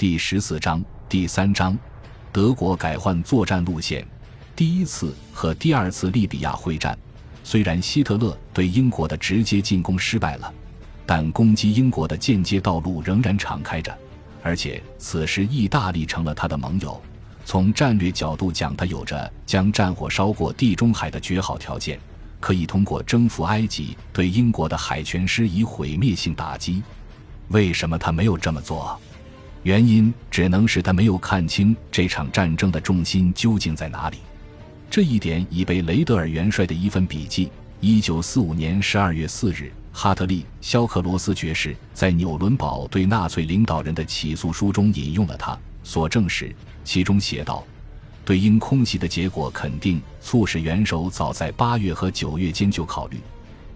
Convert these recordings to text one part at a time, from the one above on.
第十四章第三章，德国改换作战路线。第一次和第二次利比亚会战，虽然希特勒对英国的直接进攻失败了，但攻击英国的间接道路仍然敞开着。而且此时意大利成了他的盟友，从战略角度讲，他有着将战火烧过地中海的绝好条件，可以通过征服埃及对英国的海权施以毁灭性打击。为什么他没有这么做？原因只能是他没有看清这场战争的重心究竟在哪里。这一点已被雷德尔元帅的一份笔记（一九四五年十二月四日）哈特利·肖克罗斯爵士在纽伦堡对纳粹领导人的起诉书中引用了他所证实。其中写道：“对英空袭的结果肯定促使元首早在八月和九月间就考虑。”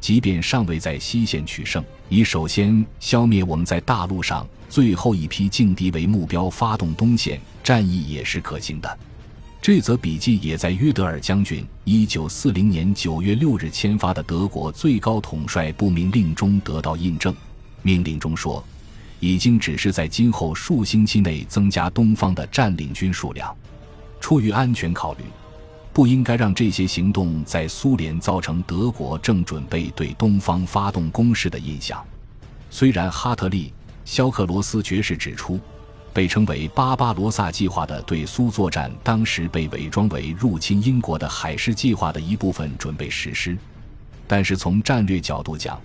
即便尚未在西线取胜，以首先消灭我们在大陆上最后一批劲敌为目标发动东线战役也是可行的。这则笔记也在约德尔将军一九四零年九月六日签发的德国最高统帅部命令中得到印证。命令中说，已经只是在今后数星期内增加东方的占领军数量，出于安全考虑。不应该让这些行动在苏联造成德国正准备对东方发动攻势的印象。虽然哈特利·肖克罗斯爵士指出，被称为“巴巴罗萨计划”的对苏作战当时被伪装为入侵英国的海狮计划的一部分准备实施，但是从战略角度讲，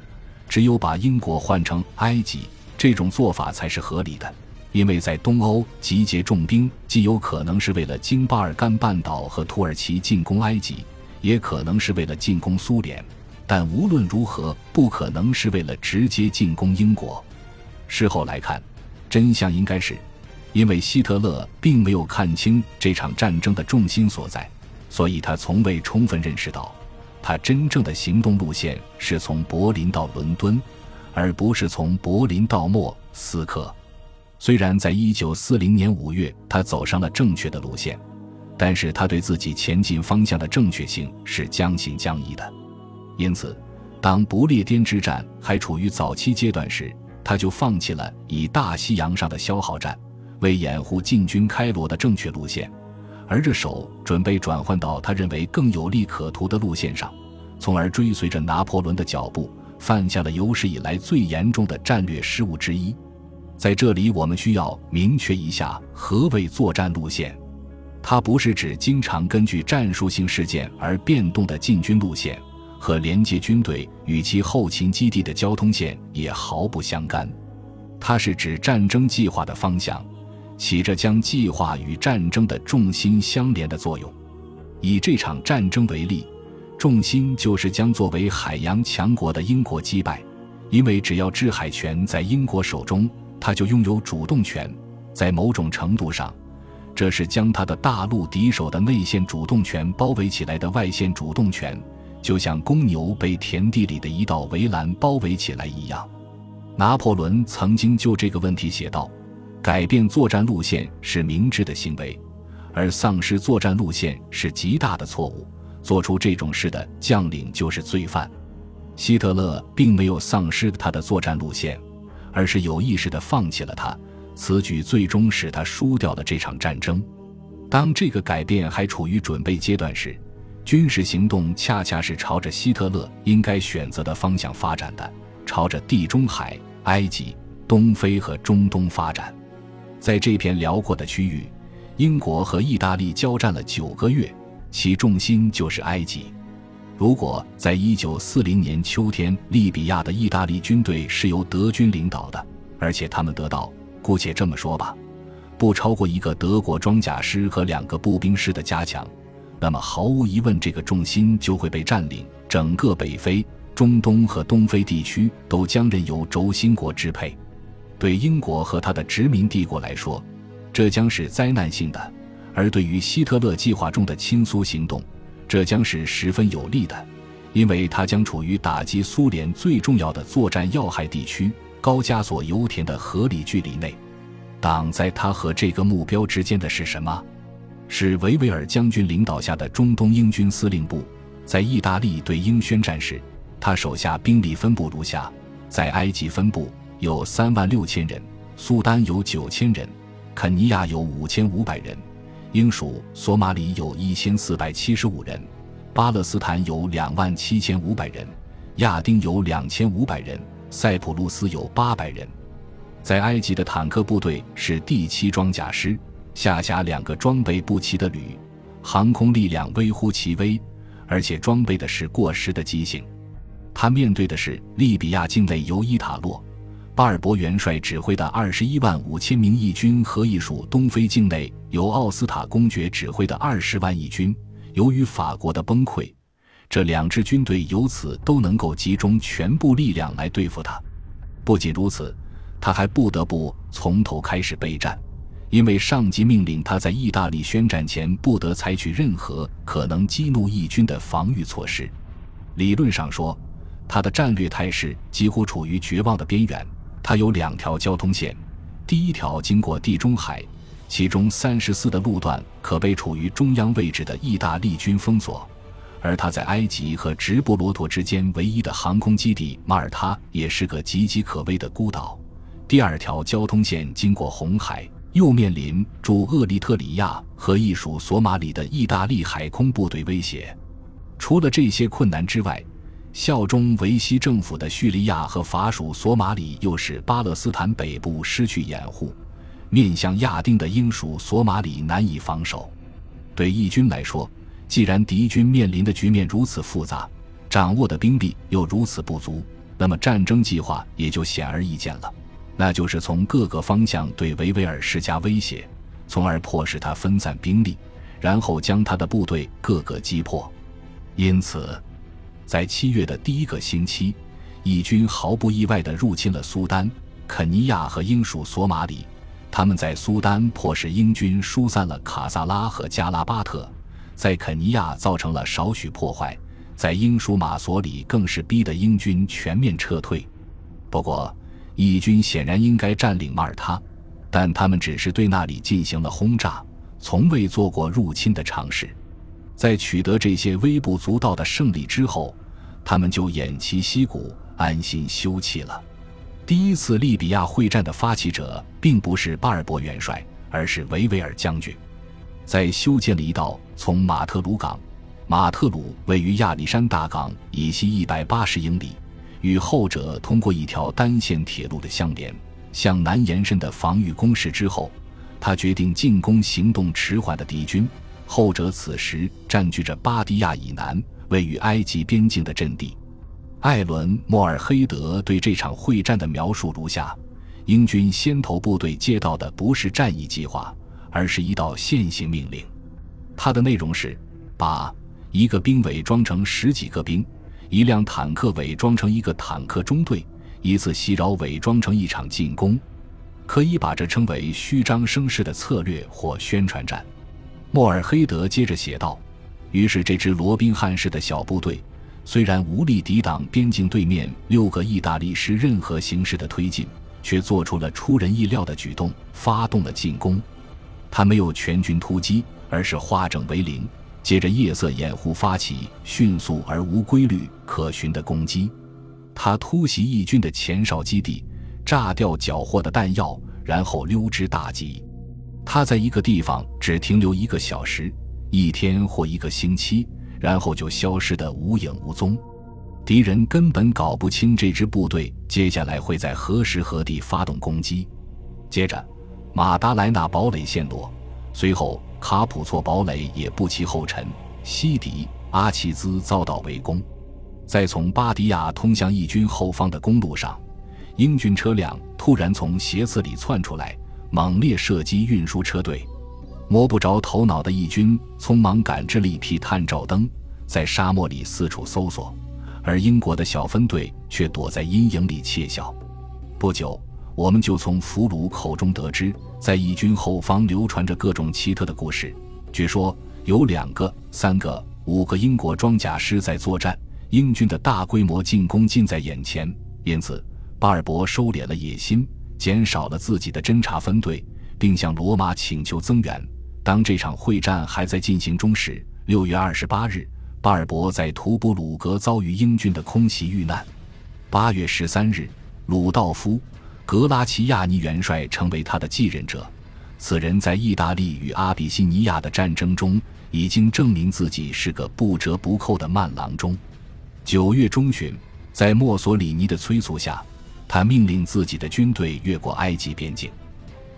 只有把英国换成埃及这种做法才是合理的。因为在东欧集结重兵，既有可能是为了经巴尔干半岛和土耳其进攻埃及，也可能是为了进攻苏联，但无论如何，不可能是为了直接进攻英国。事后来看，真相应该是，因为希特勒并没有看清这场战争的重心所在，所以他从未充分认识到，他真正的行动路线是从柏林到伦敦，而不是从柏林到莫斯科。虽然在一九四零年五月，他走上了正确的路线，但是他对自己前进方向的正确性是将信将疑的。因此，当不列颠之战还处于早期阶段时，他就放弃了以大西洋上的消耗战为掩护进军开罗的正确路线，而着手准备转换到他认为更有利可图的路线上，从而追随着拿破仑的脚步，犯下了有史以来最严重的战略失误之一。在这里，我们需要明确一下何谓作战路线。它不是指经常根据战术性事件而变动的进军路线，和连接军队与其后勤基地的交通线也毫不相干。它是指战争计划的方向，起着将计划与战争的重心相连的作用。以这场战争为例，重心就是将作为海洋强国的英国击败，因为只要制海权在英国手中。他就拥有主动权，在某种程度上，这是将他的大陆敌手的内线主动权包围起来的外线主动权，就像公牛被田地里的一道围栏包围起来一样。拿破仑曾经就这个问题写道：“改变作战路线是明智的行为，而丧失作战路线是极大的错误。做出这种事的将领就是罪犯。”希特勒并没有丧失他的作战路线。而是有意识地放弃了他，此举最终使他输掉了这场战争。当这个改变还处于准备阶段时，军事行动恰恰是朝着希特勒应该选择的方向发展的，朝着地中海、埃及、东非和中东发展。在这片辽阔的区域，英国和意大利交战了九个月，其重心就是埃及。如果在一九四零年秋天，利比亚的意大利军队是由德军领导的，而且他们得到，姑且这么说吧，不超过一个德国装甲师和两个步兵师的加强，那么毫无疑问，这个重心就会被占领，整个北非、中东和东非地区都将任由轴心国支配。对英国和他的殖民帝国来说，这将是灾难性的；而对于希特勒计划中的亲苏行动，这将是十分有利的，因为它将处于打击苏联最重要的作战要害地区高加索油田的合理距离内。挡在他和这个目标之间的是什么？是维维尔将军领导下的中东英军司令部。在意大利对英宣战时，他手下兵力分布如下：在埃及分部有三万六千人，苏丹有九千人，肯尼亚有五千五百人，英属索马里有一千四百七十五人，巴勒斯坦有两万七千五百人，亚丁有两千五百人，塞浦路斯有八百人。在埃及的坦克部队是第七装甲师，下辖两个装备不齐的旅，航空力量微乎其微，而且装备的是过时的机型。他面对的是利比亚境内由伊塔洛·巴尔博元帅指挥的二十一万五千名义军和一属东非境内由奥斯塔公爵指挥的二十万义军。由于法国的崩溃，这两支军队由此都能够集中全部力量来对付他。不仅如此。他还不得不从头开始备战，因为上级命令他在意大利宣战前不得采取任何可能激怒义军的防御措施。理论上说，他的战略态势几乎处于绝望的边缘。他有两条交通线，第一条经过地中海，其中三十四的路段可被处于中央位置的意大利军封锁，而他在埃及和直布罗陀之间唯一的航空基地马耳他也是个岌岌可危的孤岛。第二条交通线经过红海，又面临驻厄立特里亚和艺属索马里的意大利海空部队威胁。除了这些困难之外，效忠维希政府的叙利亚和法属索马里又使巴勒斯坦北部失去掩护，面向亚丁的英属索马里难以防守。对义军来说，既然敌军面临的局面如此复杂，掌握的兵力又如此不足，那么战争计划也就显而易见了。那就是从各个方向对维维尔施加威胁，从而迫使他分散兵力，然后将他的部队各个击破。因此，在七月的第一个星期，义军毫不意外地入侵了苏丹、肯尼亚和英属索马里。他们在苏丹迫使英军疏散了卡萨拉和加拉巴特，在肯尼亚造成了少许破坏，在英属马索里更是逼得英军全面撤退。不过，义军显然应该占领马耳他，但他们只是对那里进行了轰炸，从未做过入侵的尝试。在取得这些微不足道的胜利之后，他们就偃旗息鼓，安心休憩了。第一次利比亚会战的发起者并不是巴尔博元帅，而是维维尔将军。在修建了一道从马特鲁港（马特鲁位于亚历山大港以西一百八十英里）。与后者通过一条单线铁路的相连、向南延伸的防御工事之后，他决定进攻行动迟缓的敌军。后者此时占据着巴迪亚以南、位于埃及边境的阵地。艾伦·莫尔黑德对这场会战的描述如下：英军先头部队接到的不是战役计划，而是一道现行命令。它的内容是：把一个兵伪装成十几个兵。一辆坦克伪装成一个坦克中队，一次袭扰伪装成一场进攻，可以把这称为虚张声势的策略或宣传战。莫尔黑德接着写道：“于是这支罗宾汉式的小部队，虽然无力抵挡边境对面六个意大利师任何形式的推进，却做出了出人意料的举动，发动了进攻。他没有全军突击，而是化整为零。”借着夜色掩护发起迅速而无规律可循的攻击，他突袭义军的前哨基地，炸掉缴获的弹药，然后溜之大吉。他在一个地方只停留一个小时、一天或一个星期，然后就消失得无影无踪。敌人根本搞不清这支部队接下来会在何时何地发动攻击。接着，马达莱纳堡垒陷落，随后。卡普措堡垒也不其后尘，西迪阿齐兹遭到围攻。在从巴迪亚通向义军后方的公路上，英军车辆突然从斜刺里窜出来，猛烈射击运输车队。摸不着头脑的义军匆忙赶制了一批探照灯，在沙漠里四处搜索，而英国的小分队却躲在阴影里窃笑。不久。我们就从俘虏口中得知，在义军后方流传着各种奇特的故事。据说有两个、三个、五个英国装甲师在作战，英军的大规模进攻近在眼前。因此，巴尔博收敛了野心，减少了自己的侦察分队，并向罗马请求增援。当这场会战还在进行中时，六月二十八日，巴尔博在图布鲁格遭遇英军的空袭遇难。八月十三日，鲁道夫。格拉齐亚尼元帅成为他的继任者，此人在意大利与阿比西尼亚的战争中已经证明自己是个不折不扣的慢郎中。九月中旬，在墨索里尼的催促下，他命令自己的军队越过埃及边境，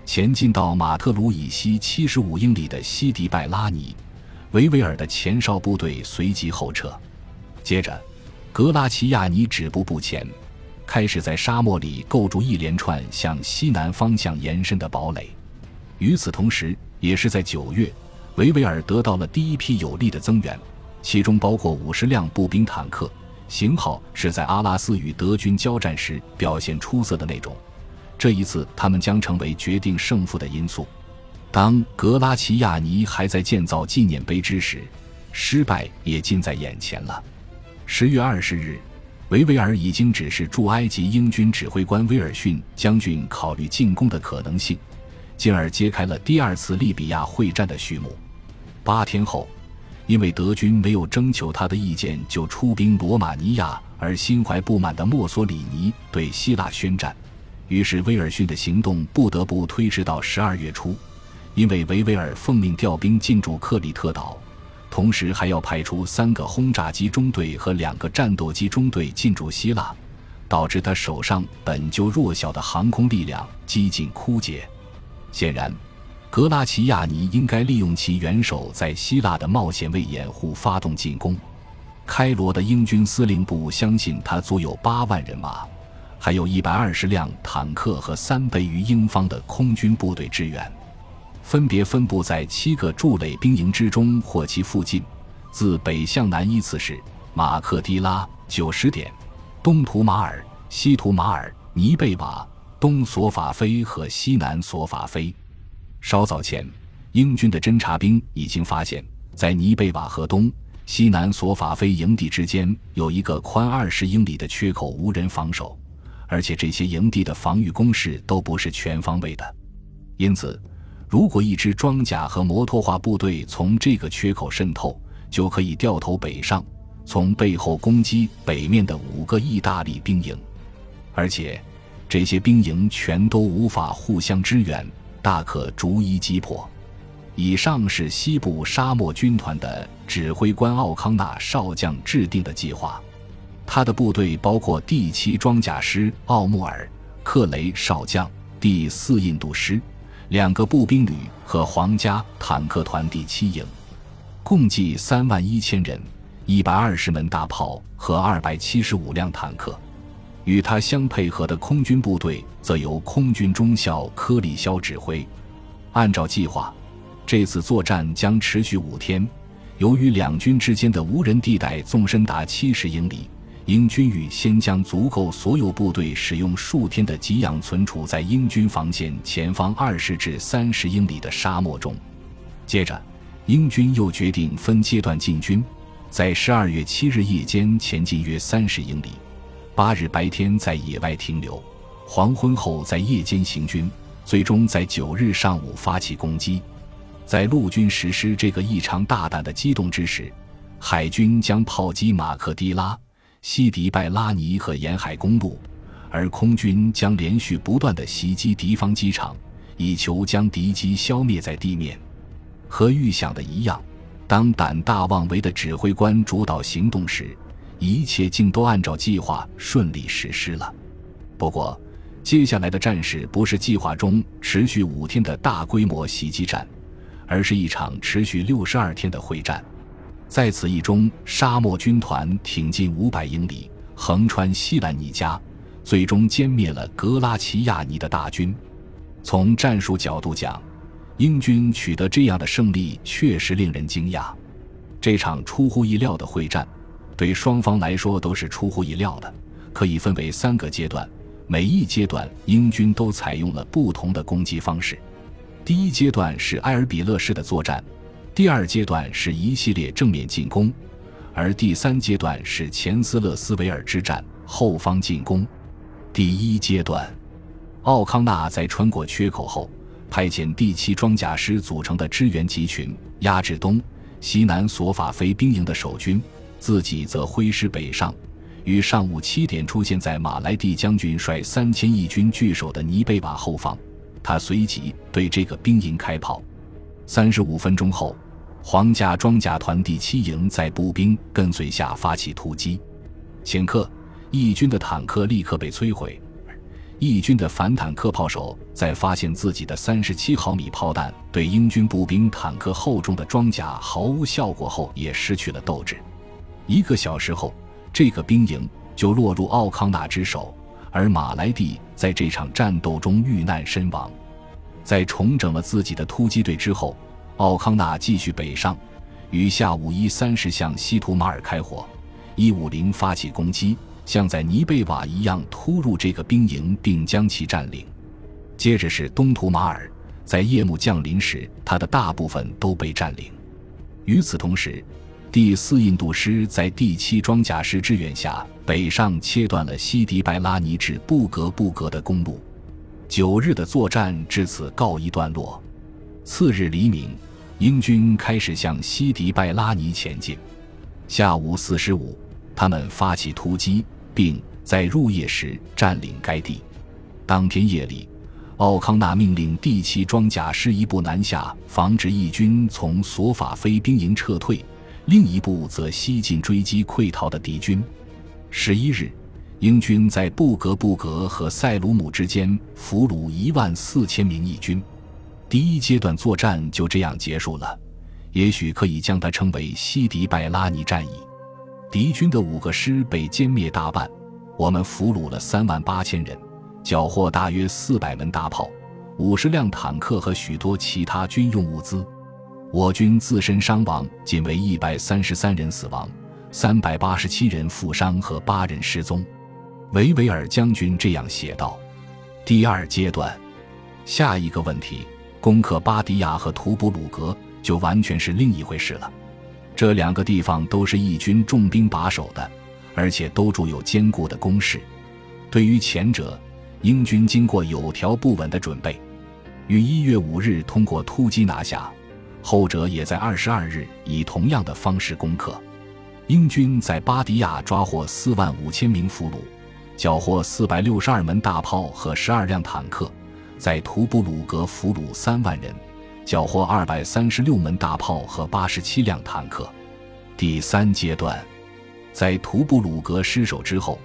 前进到马特鲁以西七十五英里的西迪拜拉尼。维维尔的前哨部队随即后撤。接着，格拉齐亚尼止步不前，开始在沙漠里构筑一连串向西南方向延伸的堡垒。与此同时，也是在九月，维维尔得到了第一批有力的增援，其中包括五十辆步兵坦克，型号是在阿拉斯与德军交战时表现出色的那种。这一次，他们将成为决定胜负的因素。当格拉齐亚尼还在建造纪念碑之时，失败也近在眼前了。十月二十日，维维尔已经指示驻埃及英军指挥官威尔逊将军考虑进攻的可能性，进而揭开了第二次利比亚会战的序幕。八天后，因为德军没有征求他的意见就出兵罗马尼亚而心怀不满的墨索里尼对希腊宣战，于是威尔逊的行动不得不推迟到十二月初。因为维维尔奉命调兵进驻克里特岛。同时还要派出三个轰炸机中队和两个战斗机中队进驻希腊，导致他手上本就弱小的航空力量几近枯竭。显然，格拉齐亚尼应该利用其元首在希腊的冒险为掩护发动进攻。开罗的英军司令部相信他足有八万人马，还有一百二十辆坦克和三倍于英方的空军部队支援。分别分布在七个驻垒兵营之中或其附近，自北向南依次是马克迪拉、九十点、东图马尔、西图马尔、尼贝瓦、东索法菲和西南索法菲。稍早前，英军的侦察兵已经发现，在尼贝瓦和东西南索法菲营地之间有一个宽二十英里的缺口，无人防守，而且这些营地的防御工事都不是全方位的，因此。如果一支装甲和摩托化部队从这个缺口渗透，就可以掉头北上，从背后攻击北面的五个意大利兵营，而且这些兵营全都无法互相支援，大可逐一击破。以上是西部沙漠军团的指挥官奥康纳少将制定的计划，他的部队包括第七装甲师奥穆尔克雷少将、第四印度师。两个步兵旅和皇家坦克团第七营，共计三万一千人，一百二十门大炮和二百七十五辆坦克。与他相配合的空军部队则由空军中校科里肖指挥。按照计划，这次作战将持续五天。由于两军之间的无人地带纵深达七十英里。英军预先将足够所有部队使用数天的给养存储在英军防线前方二十至三十英里的沙漠中。接着，英军又决定分阶段进军，在十二月七日夜间前进约三十英里，八日白天在野外停留，黄昏后在夜间行军，最终在九日上午发起攻击。在陆军实施这个异常大胆的机动之时，海军将炮击马克迪拉。西迪拜拉尼和沿海公路，而空军将连续不断的袭击敌方机场，以求将敌机消灭在地面。和预想的一样，当胆大妄为的指挥官主导行动时，一切竟都按照计划顺利实施了。不过，接下来的战事不是计划中持续五天的大规模袭击战，而是一场持续六十二天的会战。在此役中，沙漠军团挺进五百英里，横穿西兰尼加，最终歼灭了格拉齐亚尼的大军。从战术角度讲，英军取得这样的胜利确实令人惊讶。这场出乎意料的会战，对双方来说都是出乎意料的。可以分为三个阶段，每一阶段英军都采用了不同的攻击方式。第一阶段是埃尔比勒式的作战。第二阶段是一系列正面进攻，而第三阶段是前斯勒斯维尔之战后方进攻。第一阶段，奥康纳在穿过缺口后，派遣第七装甲师组成的支援集群压制东西南索法菲兵营的守军，自己则挥师北上，于上午七点出现在马来蒂将军率三千义军据守的尼贝瓦后方。他随即对这个兵营开炮。三十五分钟后，皇家装甲团第七营在步兵跟随下发起突击，顷刻，义军的坦克立刻被摧毁。义军的反坦克炮手在发现自己的三十七毫米炮弹对英军步兵坦克厚重的装甲毫无效果后，也失去了斗志。一个小时后，这个兵营就落入奥康纳之手，而马莱蒂在这场战斗中遇难身亡。在重整了自己的突击队之后，奥康纳继续北上，于下午一三时向西图马尔开火，一五零发起攻击。像在尼贝瓦一样突入这个兵营，并将其占领。接着是东图马尔，在夜幕降临时，他的大部分都被占领。与此同时，第四印度师在第七装甲师支援下，北上切断了西迪拜拉尼至布格布格的公路。九日的作战至此告一段落。次日黎明，英军开始向西迪拜拉尼前进。下午四时五。他们发起突击，并在入夜时占领该地。当天夜里，奥康纳命令第七装甲师一部南下，防止义军从索法菲兵营撤退；另一部则西进追击溃逃的敌军。十一日，英军在布格布格和塞鲁姆之间俘虏一万四千名义军。第一阶段作战就这样结束了，也许可以将它称为西迪拜拉尼战役。敌军的五个师被歼灭大半，我们俘虏了三万八千人，缴获大约四百门大炮、五十辆坦克和许多其他军用物资。我军自身伤亡仅为一百三十三人死亡，三百八十七人负伤和八人失踪。维维尔将军这样写道：“第二阶段，下一个问题，攻克巴迪亚和图布鲁格就完全是另一回事了。”这两个地方都是义军重兵把守的，而且都筑有坚固的工事。对于前者，英军经过有条不紊的准备，于一月五日通过突击拿下；后者也在二十二日以同样的方式攻克。英军在巴迪亚抓获四万五千名俘虏，缴获四百六十二门大炮和十二辆坦克；在图布鲁格俘虏三万人。缴获二百三十六门大炮和八十七辆坦克。第三阶段，在图布鲁格失守之后，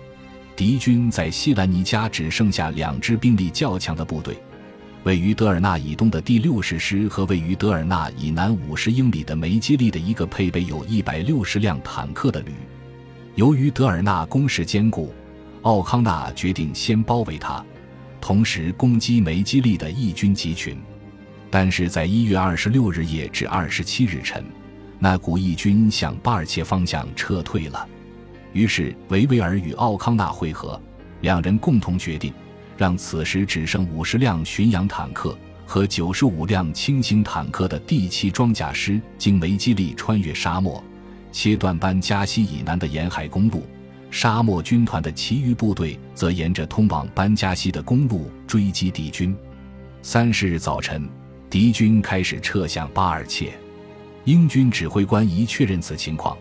敌军在西兰尼加只剩下两支兵力较强的部队：位于德尔纳以东的第六十师和位于德尔纳以南五十英里的梅基利的一个配备有一百六十辆坦克的旅。由于德尔纳工事坚固，奥康纳决定先包围他，同时攻击梅基利的义军集群。但是在一月二十六日夜至二十七日晨，那股义军向巴尔切方向撤退了。于是维维尔与奥康纳会合，两人共同决定，让此时只剩五十辆巡洋坦克和九十五辆轻型坦克的第七装甲师经梅基利穿越沙漠，切断班加西以南的沿海公路。沙漠军团的其余部队则沿着通往班加西的公路追击敌军。三十日早晨。敌军开始撤向巴尔切，英军指挥官一确认此情况，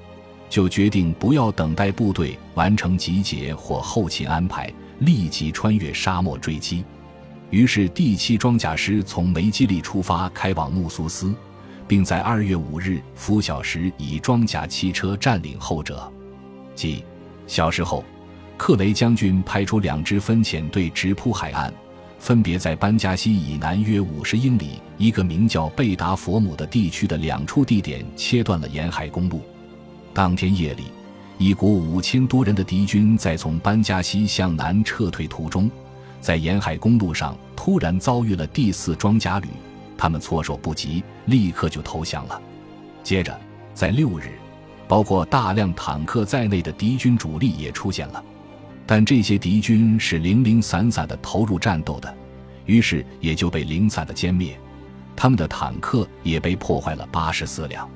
就决定不要等待部队完成集结或后勤安排，立即穿越沙漠追击。于是，第七装甲师从梅基利出发，开往穆苏斯，并在二月五日拂晓时以装甲汽车占领后者。即小时后，克雷将军派出两支分遣队直扑海岸。分别在班加西以南约五十英里一个名叫贝达佛姆的地区的两处地点切断了沿海公路。当天夜里，一股五千多人的敌军在从班加西向南撤退途中，在沿海公路上突然遭遇了第四装甲旅，他们措手不及，立刻就投降了。接着，在六日，包括大量坦克在内的敌军主力也出现了。但这些敌军是零零散散的投入战斗的，于是也就被零散的歼灭。他们的坦克也被破坏了八十四辆。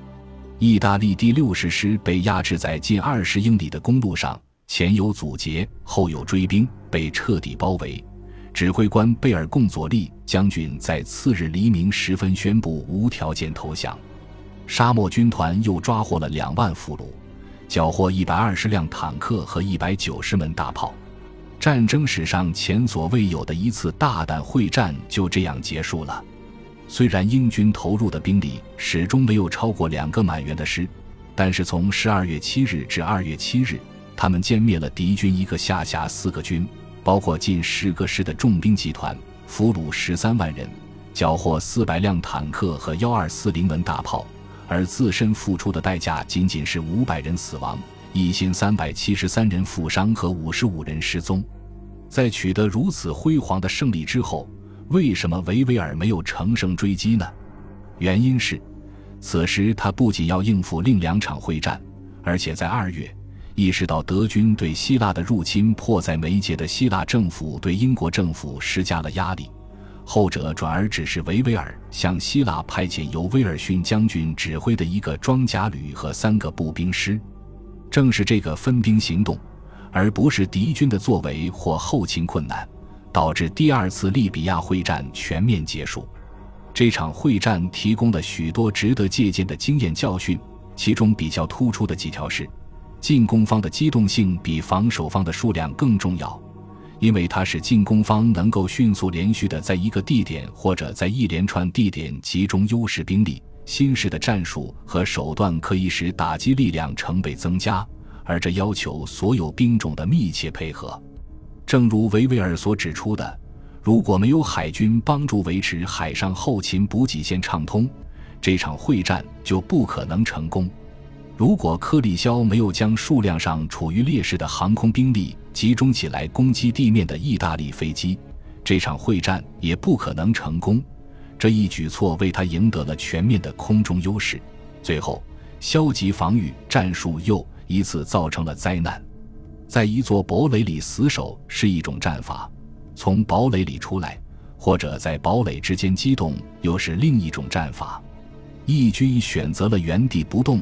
意大利第六十师被压制在近二十英里的公路上，前有阻截，后有追兵，被彻底包围。指挥官贝尔贡佐利将军在次日黎明时分宣布无条件投降。沙漠军团又抓获了两万俘虏。缴获一百二十辆坦克和一百九十门大炮。战争史上前所未有的一次大胆会战就这样结束了。虽然英军投入的兵力始终没有超过两个满员的师，但是从十二月七日至二月七日，他们歼灭了敌军一个下辖四个军，包括近十个师的重兵集团，俘虏十三万人，缴获四百辆坦克和幺二四零门大炮，而自身付出的代价仅仅是五百人死亡。一千三百七十三人负伤和五十五人失踪，在取得如此辉煌的胜利之后，为什么维维尔没有乘胜追击呢？原因是，此时他不仅要应付另两场会战，而且在二月意识到德军对希腊的入侵迫在眉睫的希腊政府对英国政府施加了压力，后者转而指示维维尔向希腊派遣由威尔逊将军指挥的一个装甲旅和三个步兵师。正是这个分兵行动，而不是敌军的作为或后勤困难，导致第二次利比亚会战全面结束。这场会战提供了许多值得借鉴的经验教训，其中比较突出的几条是：进攻方的机动性比防守方的数量更重要，因为它使进攻方能够迅速连续的在一个地点或者在一连串地点集中优势兵力。新式的战术和手段可以使打击力量成倍增加，而这要求所有兵种的密切配合。正如维维尔所指出的，如果没有海军帮助维持海上后勤补给线畅通，这场会战就不可能成功。如果克里肖没有将数量上处于劣势的航空兵力集中起来攻击地面的意大利飞机，这场会战也不可能成功。这一举措为他赢得了全面的空中优势。最后，消极防御战术又一次造成了灾难。在一座堡垒里死守是一种战法，从堡垒里出来或者在堡垒之间机动又是另一种战法。义军选择了原地不动，